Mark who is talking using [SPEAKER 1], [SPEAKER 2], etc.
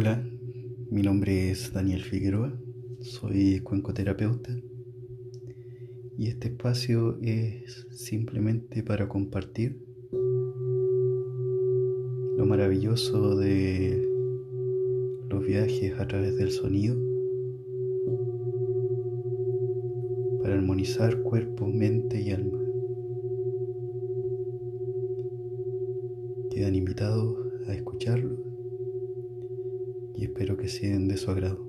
[SPEAKER 1] Hola, mi nombre es Daniel Figueroa, soy cuencoterapeuta y este espacio es simplemente para compartir lo maravilloso de los viajes a través del sonido para armonizar cuerpo, mente y alma. Quedan invitados a escucharlo y espero que sean de su agrado.